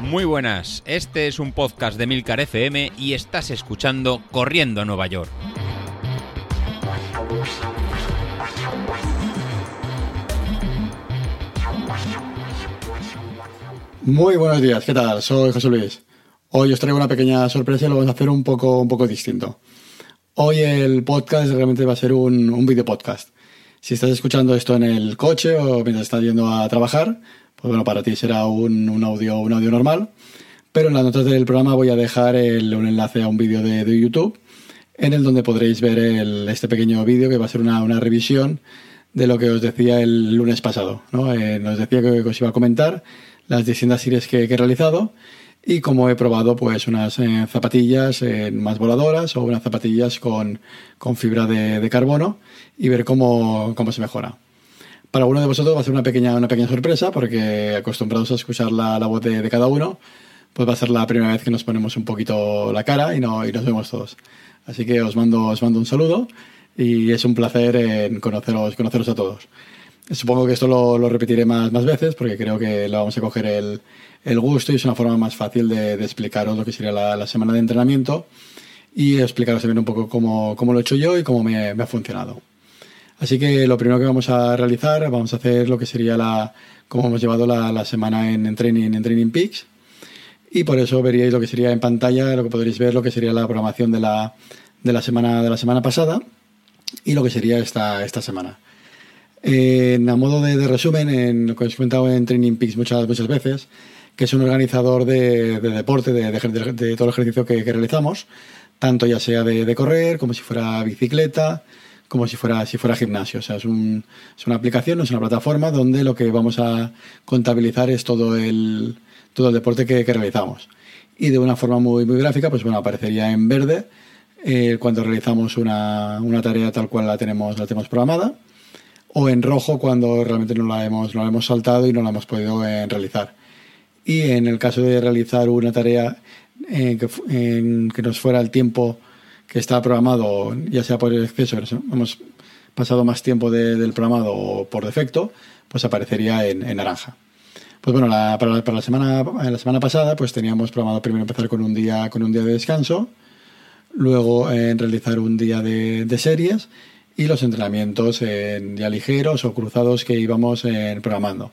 Muy buenas, este es un podcast de Milcar FM y estás escuchando Corriendo a Nueva York. Muy buenos días, ¿qué tal? Soy José Luis. Hoy os traigo una pequeña sorpresa y lo vamos a hacer un poco, un poco distinto. Hoy el podcast realmente va a ser un, un video podcast. Si estás escuchando esto en el coche o mientras estás yendo a trabajar, pues bueno, para ti será un, un audio, un audio normal. Pero en las notas del programa voy a dejar un enlace a un vídeo de, de, YouTube en el donde podréis ver este pequeño vídeo que va a ser una, una, revisión de lo que os decía el lunes pasado. ¿no? Eh, decía que os iba a comentar las distintas series que he realizado y como he probado pues unas eh, zapatillas eh, más voladoras o unas zapatillas con, con fibra de, carbono y ver cómo, cómo se mejora. Para alguno de vosotros va a ser una pequeña, una pequeña sorpresa porque acostumbrados a escuchar la, la voz de, de, cada uno, pues va a ser la primera vez que nos ponemos un poquito la cara y, no, y nos vemos todos. Así que os mando, os mando un saludo y es un placer en conoceros, conoceros a todos. Supongo que esto lo, lo, repetiré más, más veces porque creo que lo vamos a coger el, el gusto y es una forma más fácil de, explicaros lo que sería la, la, semana de entrenamiento y explicaros también un poco cómo, cómo lo he hecho yo y cómo me, ha funcionado. Así que lo primero que vamos a realizar, vamos a hacer lo que sería la, cómo hemos llevado la, semana en, Training, en Training Peaks y por eso veríais lo que sería en pantalla, lo que podréis ver, lo que sería la programación de la, de la, semana, de la semana pasada y lo que sería esta, esta semana. En, a modo de, de, resumen, en lo que os he comentado en Training Peaks muchas, muchas veces, que es un organizador de, de deporte, de, de, de, todo el ejercicio que, realizamos, tanto ya sea de, correr, como si fuera bicicleta, como si fuera, si fuera gimnasio. O sea, es, un, es una aplicación, es una plataforma donde lo que vamos a contabilizar es todo el, todo el deporte que, realizamos. Y de una forma muy, muy gráfica, pues bueno, aparecería en verde eh, cuando realizamos una, una tarea tal cual la tenemos, la tenemos programada o en rojo cuando realmente no la hemos, no hemos saltado y no la hemos podido eh, realizar. Y en el caso de realizar una tarea eh, que, en, que, nos fuera el tiempo que está programado, ya sea por el exceso, hemos pasado más tiempo de, del programado o por defecto, pues aparecería en, en naranja. Pues bueno, para, la, semana, la semana pasada pues teníamos programado primero empezar con un día, con un día de descanso, luego en eh, realizar un día de, de series y los entrenamientos en ya ligeros o cruzados que íbamos en, programando.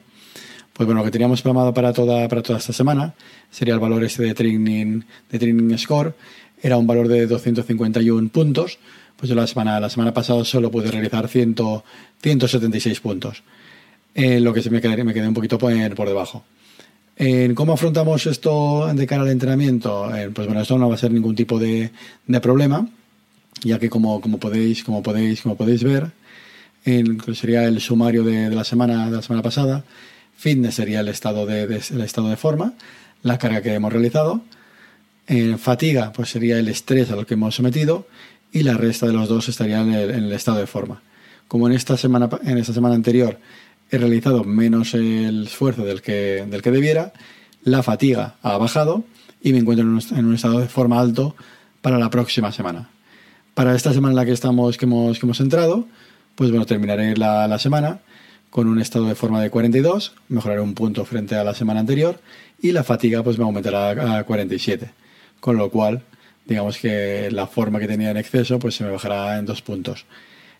Pues bueno, lo que teníamos programado para toda, para toda esta semana sería el valor este de training, de training score, era un valor de 251 puntos, pues yo la semana, la semana pasada solo pude realizar 100, 176 puntos, eh, lo que se me quedé, me quedé un poquito por, por debajo. Eh, ¿Cómo afrontamos esto de cara al entrenamiento? Eh, pues bueno, esto no va a ser ningún tipo de, de problema ya que como, como, podéis, como, podéis, como podéis ver, sería el sumario de, de, la semana, de la semana pasada, fitness sería el estado de, de, el estado de forma, la carga que hemos realizado, en fatiga pues sería el estrés a lo que hemos sometido y la resta de los dos estarían en el, estado de forma. Como en esta semana, en esta semana anterior he realizado menos el esfuerzo del que, del que debiera, la fatiga ha bajado y me encuentro en un, estado de forma alto para la próxima semana para esta semana en la que estamos, que hemos, que hemos entrado, pues bueno, terminaré la, semana con un estado de forma de 42, mejoraré un punto frente a la semana anterior y la fatiga pues me aumentará a 47, con lo cual digamos que la forma que tenía en exceso pues se me bajará en dos puntos.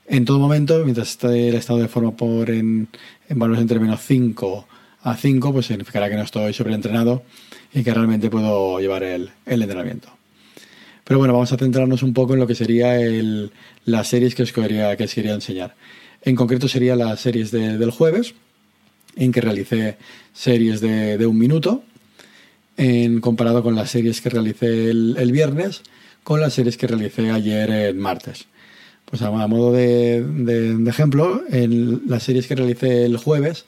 En todo momento, mientras esté el estado de forma por en, en valores entre menos 5 a 5, pues significará que no estoy sobreentrenado y que realmente puedo llevar el, el entrenamiento. Pero bueno, vamos a centrarnos un poco en lo que sería el, las series que os, quería, que os quería enseñar. En concreto serían las series de, del jueves, en que realicé series de, un minuto, en comparado con las series que realicé el, viernes, con las series que realicé ayer en martes. Pues a, a modo de, ejemplo, en las series que realicé el jueves,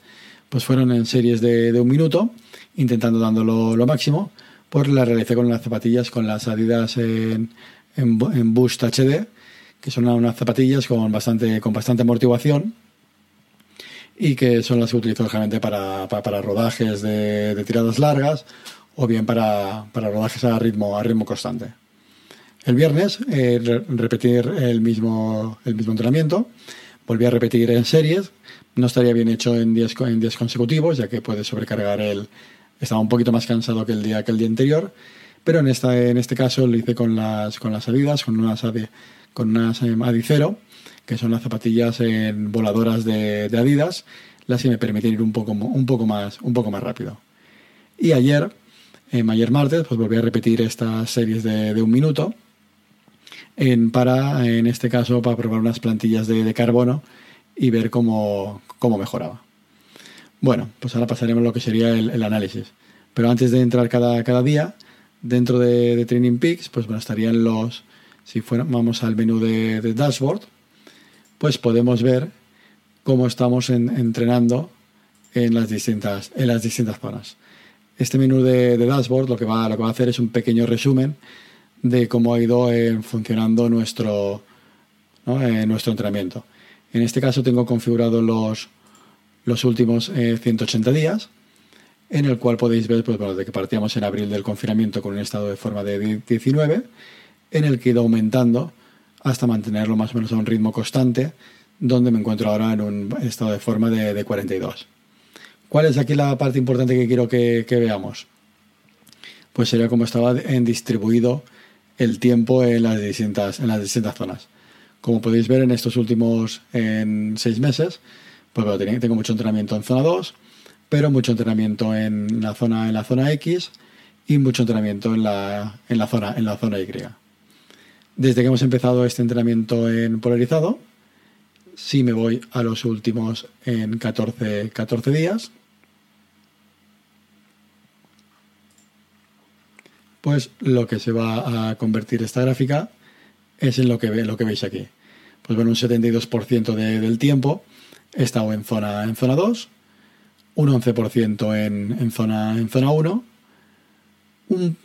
pues fueron en series de, un minuto, intentando dándolo lo máximo, pues la realicé con las zapatillas, con las Adidas en, en, en Boost HD, que son unas zapatillas con bastante, con bastante amortiguación y que son las que utilizo generalmente para, para, rodajes de, tiradas largas o bien para, para rodajes a ritmo, a ritmo constante. El viernes eh, re repetir el mismo, el mismo entrenamiento, volví a repetir en series. No estaría bien hecho en días, en días consecutivos, ya que puede sobrecargar el... Estaba un poquito más cansado que el día, que el día anterior, pero en, esta, en este caso lo hice con las, con las salidas, con unas, con unas Adicero, que son las zapatillas en voladoras de, Adidas, las que me permiten ir un poco, un poco, más, un poco más rápido. Y ayer, eh, ayer martes, pues volví a repetir estas series de, de un minuto, en, para, en este caso, para probar unas plantillas de, carbono y ver cómo, cómo, mejoraba. Bueno, pues ahora pasaremos a lo que sería el, análisis. Pero antes de entrar cada, cada día, dentro de, Training Peaks, pues bueno, estarían los, si vamos al menú de, dashboard, pues podemos ver cómo estamos entrenando en las distintas, en las distintas zonas. Este menú de, dashboard lo que, va, lo que va a hacer es un pequeño resumen de cómo ha ido eh, funcionando nuestro, eh, nuestro entrenamiento. En este caso tengo configurado los, los últimos 180 eh, días, en el cual podéis ver pues, bueno, de que partíamos en abril del confinamiento con un estado de forma de 19, en el que he ido aumentando hasta mantenerlo más o menos a un ritmo constante, donde me encuentro ahora en un estado de forma de, 42. ¿Cuál es aquí la parte importante que quiero que, veamos? Pues sería como estaba en distribuido el tiempo en las distintas, en las distintas zonas. Como podéis ver en estos últimos en seis meses, pues tengo mucho entrenamiento en zona 2, pero mucho entrenamiento en la zona, en la zona X y mucho entrenamiento en la, en la, zona, en la zona Y. Desde que hemos empezado este entrenamiento en polarizado, si me voy a los últimos en 14, 14 días, pues lo que se va a convertir esta gráfica es en lo que, lo que veis aquí. Pues bueno, un 72% del tiempo he estado en zona, en zona 2, un 11% en, en, zona, en zona 1, un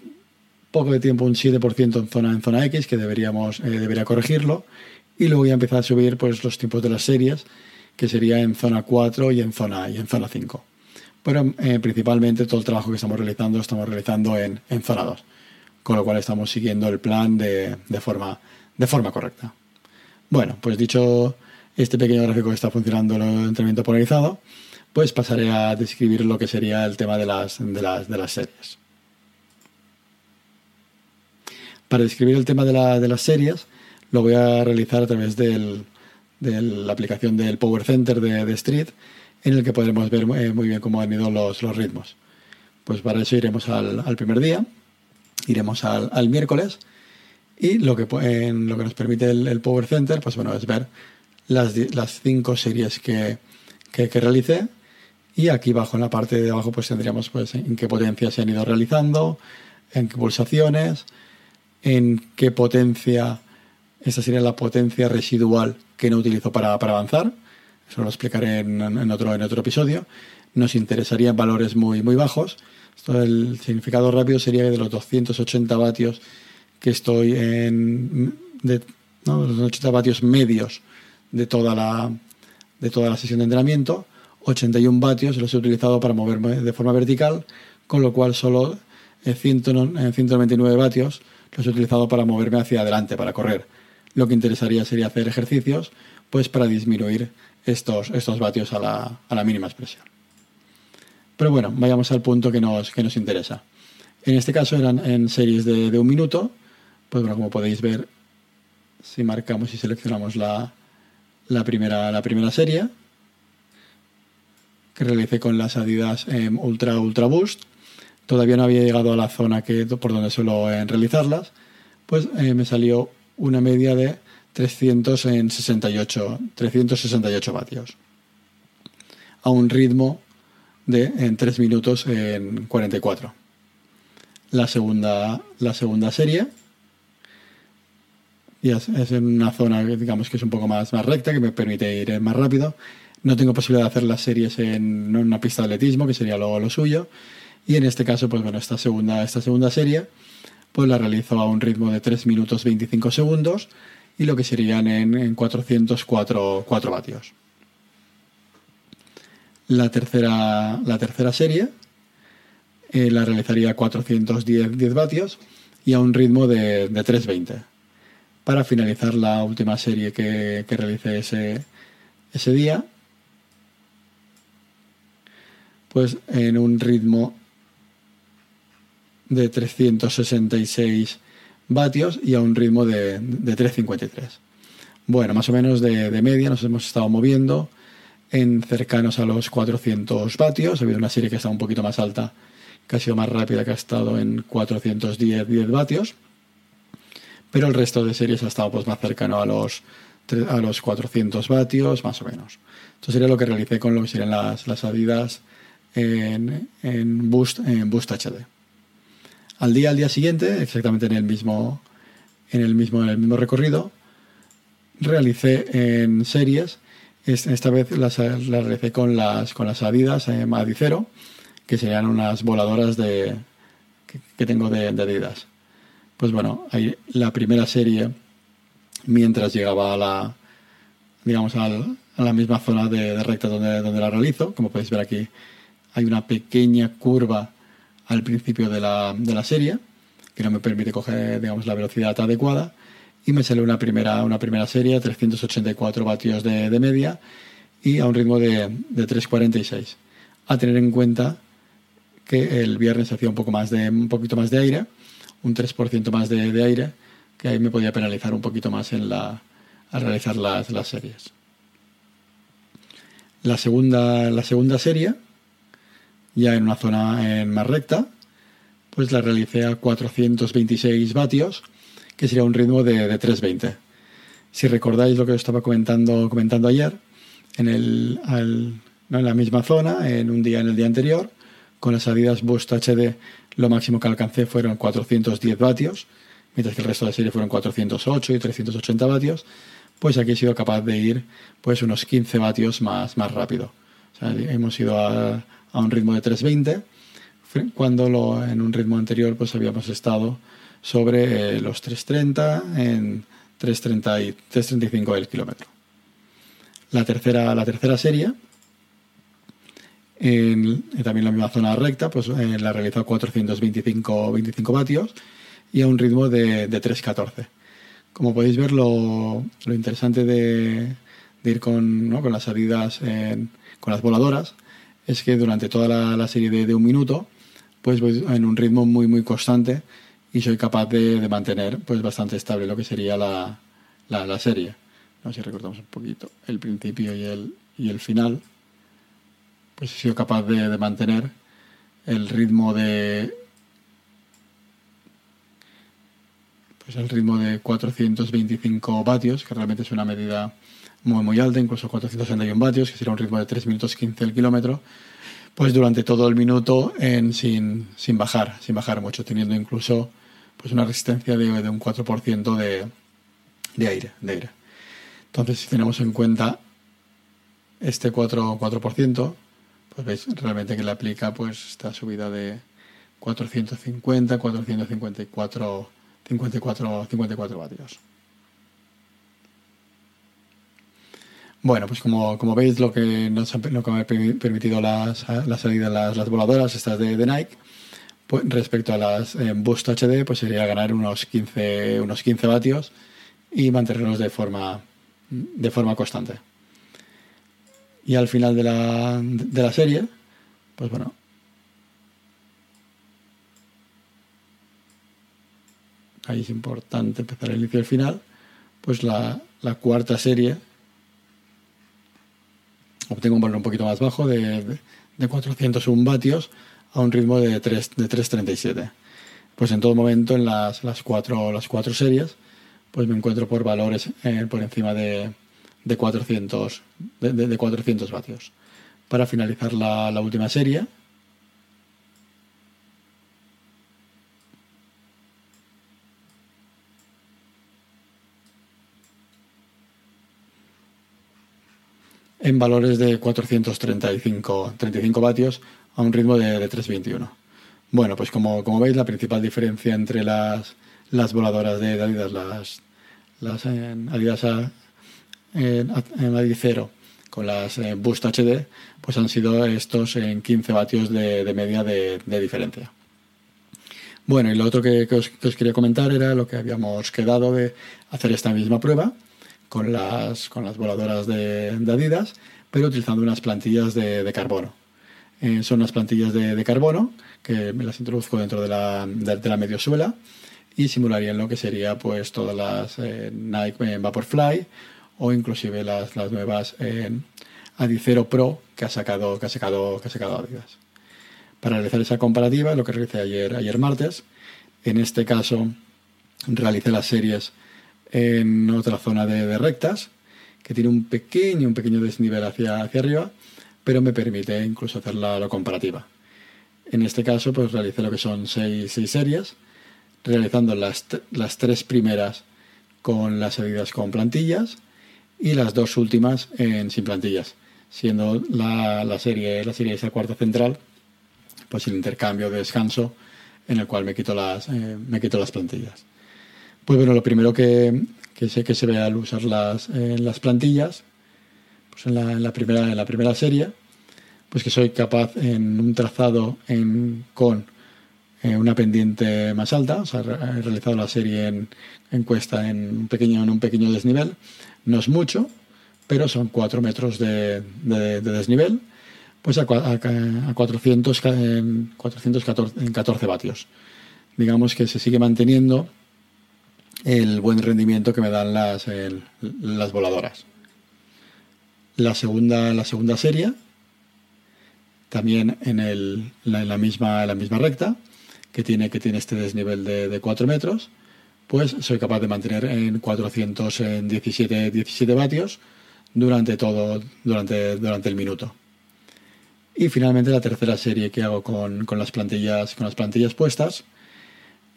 poco de tiempo, un 7% en zona, en zona X, que deberíamos, eh, debería corregirlo, y luego ya empezar a subir pues, los tiempos de las series, que sería en zona 4 y en zona, y en zona 5. Pero eh, principalmente todo el trabajo que estamos realizando lo estamos realizando en, en zona 2 con lo cual estamos siguiendo el plan de, forma, de forma correcta. Bueno, pues dicho este pequeño gráfico que está funcionando el entrenamiento polarizado, pues pasaré a describir lo que sería el tema de las, de las, de las series. Para describir el tema de, las series, lo voy a realizar a través de la aplicación del Power Center de, Street, en el que podremos ver eh, muy bien cómo han ido los, ritmos. Pues para eso iremos al primer día iremos al, miércoles y lo que, nos permite el, Power Center pues bueno, es ver las, las cinco series que, que, realicé y aquí abajo en la parte de abajo pues tendríamos pues en qué potencia se han ido realizando, en qué pulsaciones, en qué potencia, esta sería la potencia residual que no utilizo para, avanzar, eso lo explicaré en, otro, episodio. Nos interesarían valores muy, bajos el significado rápido sería de los 280 vatios que estoy en. De, los 80 vatios medios de toda la, de toda la sesión de entrenamiento. 81 vatios los he utilizado para moverme de forma vertical, con lo cual solo 199 vatios los he utilizado para moverme hacia adelante, para correr. Lo que interesaría sería hacer ejercicios pues para disminuir estos, estos vatios a la, a la mínima expresión. Pero bueno, vayamos al punto que nos, que nos interesa. En este caso eran en series de, un minuto. Pues bueno, como podéis ver, si marcamos y seleccionamos la, primera, la primera serie, que realicé con las Adidas em, Ultra Ultra Boost, todavía no había llegado a la zona que, por donde suelo realizarlas, pues eh, me salió una media de 368, 368 vatios. A un ritmo de en 3 minutos en 44. La segunda, la segunda serie es, en una zona digamos que es un poco más, más recta, que me permite ir más rápido. No tengo posibilidad de hacer las series en, una pista de atletismo, que sería lo, lo suyo. Y en este caso, pues bueno, esta segunda, esta segunda serie, pues la realizo a un ritmo de 3 minutos 25 segundos y lo que serían en, en 404 4 vatios la tercera, la tercera serie eh, la realizaría a 410 vatios y a un ritmo de, 320. Para finalizar la última serie que, que realicé ese, ese día, pues en un ritmo de 366 vatios y a un ritmo de, de 353. Bueno, más o menos de, media nos hemos estado moviendo en cercanos a los 400 vatios. Ha habido una serie que está un poquito más alta, que ha sido más rápida, que ha estado en 410 10 vatios. Pero el resto de series ha estado pues, más cercano a los, a los 400 vatios, más o menos. Esto sería lo que realicé con lo que serían las, las Adidas en, en, Boost, en Boost HD. Al día, al día siguiente, exactamente en el mismo, en el mismo, en el mismo recorrido, realicé en series. Esta vez las, realicé con las, con las Adidas eh, Adicero, que serían unas voladoras de, que, tengo de, Adidas. Pues bueno, ahí la primera serie, mientras llegaba a la, digamos, a la misma zona de, recta donde, donde la realizo, como podéis ver aquí, hay una pequeña curva al principio de la, de la serie que no me permite coger digamos, la velocidad adecuada y me sale una primera, una primera serie, 384 vatios de, de media y a un ritmo de, de 3.46. A tener en cuenta que el viernes hacía un, poco más de, un poquito más de aire, un 3% más de, de, aire, que ahí me podía penalizar un poquito más en la, al realizar las, las series. La segunda, la segunda serie, ya en una zona en más recta, pues la realicé a 426 vatios que sería un ritmo de, 320. Si recordáis lo que os estaba comentando, comentando ayer, en, el, en la misma zona, en un día en el día anterior, con las salidas Boost HD, lo máximo que alcancé fueron 410 vatios, mientras que el resto de la serie fueron 408 y 380 vatios, pues aquí he sido capaz de ir pues unos 15 vatios más, más rápido. hemos ido a, a, un ritmo de 320, cuando lo, en un ritmo anterior pues habíamos estado sobre eh, los 3.30 en 3.30 y 3.35 el kilómetro. La tercera, la tercera serie, en, también la misma zona recta, pues eh, la realizó a 425 25 vatios y a un ritmo de, de 3.14. Como podéis ver, lo, lo interesante de, de, ir con, ¿no? con las salidas con las voladoras es que durante toda la, serie de, de, un minuto, pues voy en un ritmo muy, muy constante y soy capaz de, mantener pues bastante estable lo que sería la, la, serie. ¿no? Si recordamos un poquito el principio y el, y el final, pues he sido capaz de, mantener el ritmo de pues el ritmo de 425 vatios, que realmente es una medida muy muy alta, incluso 461 vatios, que sería un ritmo de 3 minutos 15 el kilómetro, pues durante todo el minuto en, sin, sin bajar, sin bajar mucho, teniendo incluso pues una resistencia de, un 4% de, de, aire, de aire. Entonces, si tenemos en cuenta este 4%, 4% pues veis realmente que le aplica pues esta subida de 450, 454, 54, 54 vatios. Bueno, pues como, como veis lo que nos lo que me ha permitido las, las salidas las, las voladoras estas de, de Nike pues, respecto a las eh, Boost HD, pues sería ganar unos 15, unos 15 vatios y mantenerlos de forma, de forma constante. Y al final de la, de la serie, pues bueno, ahí es importante empezar el inicio y el final, pues la, la cuarta serie obtengo un valor un poquito más bajo de, de, de 401 vatios a un ritmo de 3 de 3.37. Pues en todo momento en las, las, cuatro, las cuatro series pues me encuentro por valores eh, por encima de, de 400 de, de, 400 vatios. Para finalizar la, la última serie, en valores de 435 35 vatios a un ritmo de, de 3.21. Bueno, pues como, como, veis, la principal diferencia entre las, las voladoras de Adidas, las, las Adidas a, en, en Adicero con las eh, Boost HD, pues han sido estos en 15 vatios de, media de, diferencia. Bueno, y lo otro que, os, quería comentar era lo que habíamos quedado de hacer esta misma prueba con las, con las voladoras de, Adidas, pero utilizando unas plantillas de, carbono. Eh, son unas plantillas de, carbono que me las introduzco dentro de la, de, la mediosuela y simularían lo que sería pues todas las eh, Nike Vaporfly o inclusive las, las nuevas Adicero Pro que ha sacado que ha sacado que ha sacado Adidas. Para realizar esa comparativa, lo que realicé ayer ayer martes, en este caso realicé las series en otra zona de, rectas que tiene un pequeño un pequeño desnivel hacia hacia arriba, pero me permite incluso hacer la, comparativa. En este caso, pues realicé lo que son seis, seis series realizando las, las tres primeras con las salidas con plantillas y las dos últimas en, sin plantillas, siendo la, la, serie la serie esa cuarta central, pues el intercambio de descanso en el cual me quito las, eh, me quito las plantillas. Pues bueno, lo primero que, sé que se ve al usar las, eh, las plantillas, pues en la, primera, serie, pues que soy capaz en un trazado con eh, una pendiente más alta. He realizado la serie en, cuesta en un, pequeño, desnivel. No es mucho, pero son 4 metros de, de, desnivel, pues a, a, a 400, en 414 vatios. Digamos que se sigue manteniendo el buen rendimiento que me dan las, las voladoras. La segunda, la segunda serie, también en, el, la, misma, la misma recta, que tiene, que tiene este desnivel de, de 4 metros, pues soy capaz de mantener en 417 17 vatios durante todo, durante, durante el minuto. Y finalmente la tercera serie que hago con, con las plantillas, con las plantillas puestas,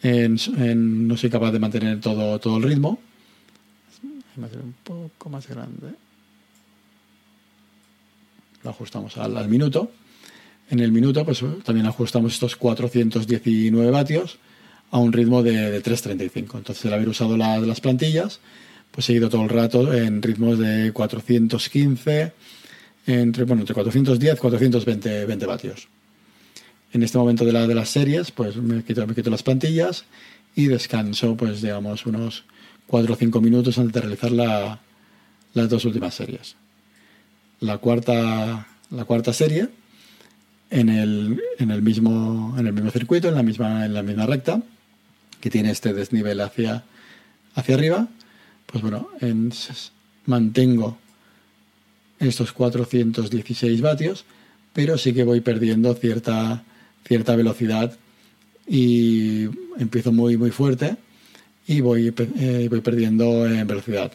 en, no soy capaz de mantener todo, todo el ritmo. un poco más grande. Lo ajustamos al, al minuto en el minuto, pues también ajustamos estos 419 vatios a un ritmo de, 3.35. Entonces, al haber usado las plantillas, pues he ido todo el rato en ritmos de 415, entre, bueno, entre 410 y 420 20 vatios. En este momento de, la, de las series, pues me quito, me quito las plantillas y descanso, pues digamos, unos 4 o 5 minutos antes de realizar la, las dos últimas series. La cuarta, la cuarta serie en el, mismo, circuito, en la misma, recta, que tiene este desnivel hacia, arriba, pues bueno, en, mantengo estos 416 vatios, pero sí que voy perdiendo cierta, cierta velocidad y empiezo muy, muy fuerte y voy, eh, voy perdiendo en velocidad.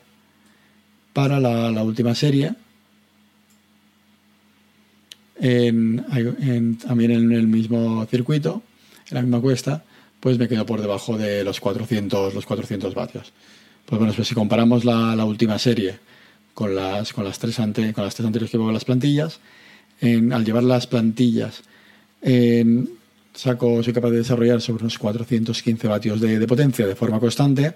Para la, última serie, también en el mismo circuito, en la misma cuesta, pues me quedo por debajo de los 400, los 400 vatios. Pues bueno, pues si comparamos la, última serie con las, con, las tres ante, con las tres anteriores que llevo las plantillas, al llevar las plantillas, saco, soy capaz de desarrollar sobre unos 415 vatios de, potencia de forma constante,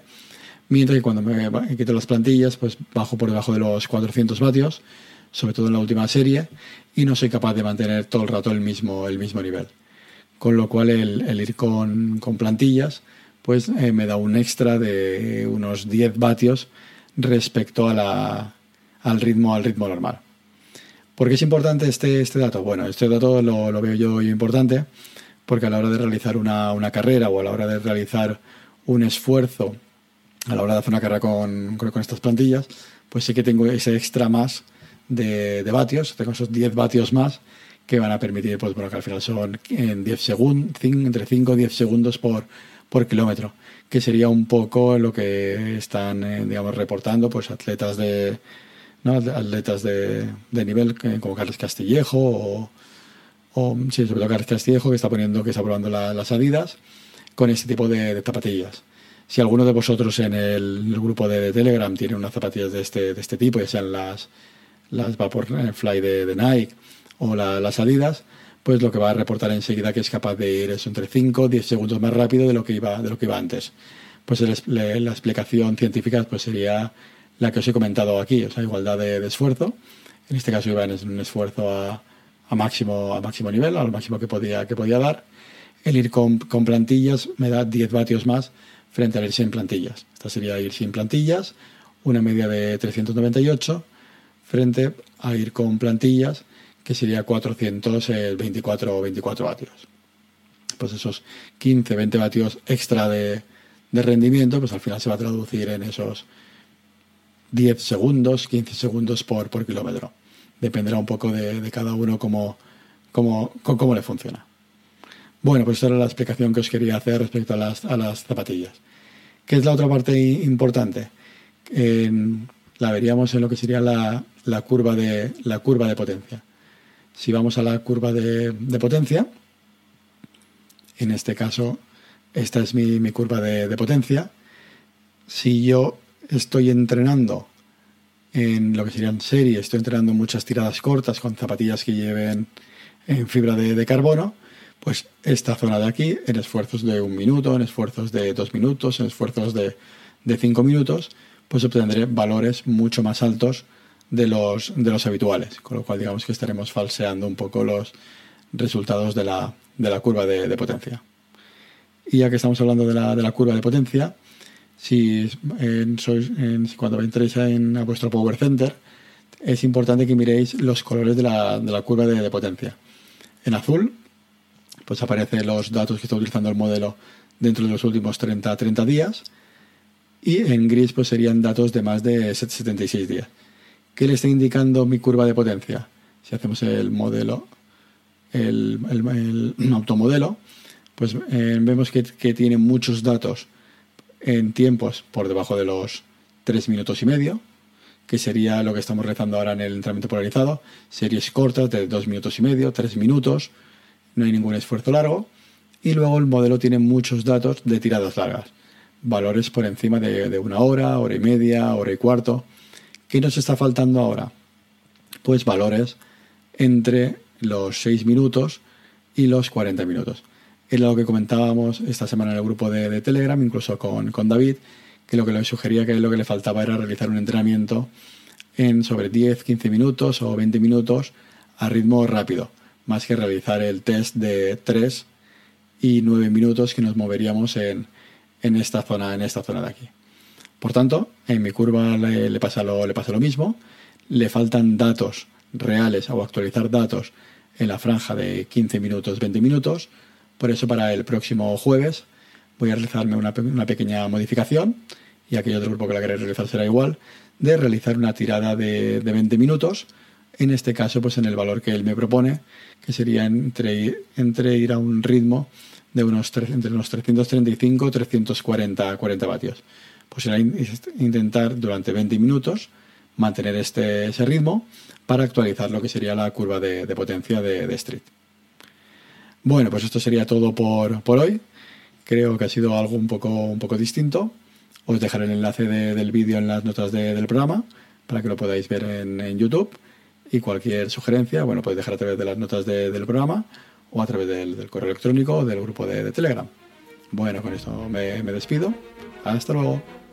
mientras que cuando me quito las plantillas, pues bajo por debajo de los 400 vatios sobre todo en la última serie, y no soy capaz de mantener todo el rato el mismo, el mismo nivel. Con lo cual el, ir con, plantillas pues eh, me da un extra de unos 10 vatios respecto al, ritmo, al ritmo normal. ¿Por qué es importante este, este dato? Bueno, este dato lo, veo yo, importante porque a la hora de realizar una, una, carrera o a la hora de realizar un esfuerzo, a la hora de hacer una carrera con, con, estas plantillas, pues sí que tengo ese extra más de, vatios, tengo esos 10 vatios más que van a permitir, pues bueno, que al final son en 10 segundos, entre 5 y 10 segundos por, por kilómetro, que sería un poco lo que están, eh, digamos, reportando pues atletas de, atletas de, de nivel como Carlos Castillejo o, o, sobre todo Carlos Castillejo que está poniendo, que está probando las Adidas con este tipo de, zapatillas. Si alguno de vosotros en el, grupo de, Telegram tiene unas zapatillas de este, de este tipo, ya sean las las Vaporfly de, de Nike o las Adidas, pues lo que va a reportar enseguida que es capaz de ir eso entre 5 o 10 segundos más rápido de lo que iba, de lo que iba antes. Pues la explicación científica pues sería la que os he comentado aquí, o sea, igualdad de, esfuerzo. En este caso iba en un esfuerzo a, máximo, a máximo nivel, a lo máximo que podía, que podía dar. El ir con, plantillas me da 10 vatios más frente al ir sin plantillas. Esta sería ir sin plantillas una media de 398 frente a ir con plantillas que sería 424 24 vatios. Pues esos 15, 20 vatios extra de, rendimiento, pues al final se va a traducir en esos 10 segundos, 15 segundos por, por kilómetro. Dependerá un poco de, cada uno cómo, cómo, le funciona. Bueno, pues esta era la explicación que os quería hacer respecto a las, a las zapatillas. ¿Qué es la otra parte importante? la veríamos en lo que sería la, la, curva, de, la curva de potencia. Si vamos a la curva de, potencia, en este caso, esta es mi, curva de, potencia. Si yo estoy entrenando en lo que serían series, estoy entrenando muchas tiradas cortas con zapatillas que lleven en fibra de, carbono, pues esta zona de aquí, en esfuerzos de un minuto, en esfuerzos de dos minutos, en esfuerzos de, de cinco minutos, pues obtendré valores mucho más altos de los, de los habituales, con lo cual digamos que estaremos falseando un poco los resultados de la, de la curva de, potencia. Y ya que estamos hablando de la, de la curva de potencia, si, sois, cuando entréis en, a vuestro Power Center, es importante que miréis los colores de la, de la curva de, potencia. En azul, pues aparecen los datos que está utilizando el modelo dentro de los últimos 30, 30 días. Y en gris, pues serían datos de más de 76 días. ¿Qué le está indicando mi curva de potencia? Si hacemos el modelo, el, automodelo, pues eh, vemos que, tiene muchos datos en tiempos por debajo de los 3 minutos y medio, que sería lo que estamos rezando ahora en el entrenamiento polarizado, series cortas de 2 minutos y medio, 3 minutos, no hay ningún esfuerzo largo, y luego el modelo tiene muchos datos de tiradas largas, valores por encima de, una hora, hora y media, hora y cuarto, ¿Qué nos está faltando ahora? Pues valores entre los 6 minutos y los 40 minutos. Es lo que comentábamos esta semana en el grupo de, Telegram, incluso con, David, que lo que le sugería que lo que le faltaba era realizar un entrenamiento en sobre 10, 15 minutos o 20 minutos a ritmo rápido, más que realizar el test de 3 y 9 minutos que nos moveríamos en, en esta zona, en esta zona de aquí. Por tanto, en mi curva le, pasa, lo, le pasa lo mismo. Le faltan datos reales o actualizar datos en la franja de 15 minutos, 20 minutos. Por eso para el próximo jueves voy a realizarme una, pequeña modificación y aquel otro grupo que la queréis realizar será igual, de realizar una tirada de, 20 minutos, en este caso pues en el valor que él me propone, que sería entre, entre ir a un ritmo de unos, entre unos 335 340 40 vatios pues será intentar durante 20 minutos mantener este, ese ritmo para actualizar lo que sería la curva de, potencia de, Street. Bueno, pues esto sería todo por, hoy. Creo que ha sido algo un poco, un poco distinto. Os dejaré el enlace del vídeo en las notas del programa para que lo podáis ver en, YouTube. Y cualquier sugerencia, bueno, podéis dejar a través de las notas del programa o a través del, correo electrónico del grupo de, Telegram. Bueno, con esto me despido. Hasta luego.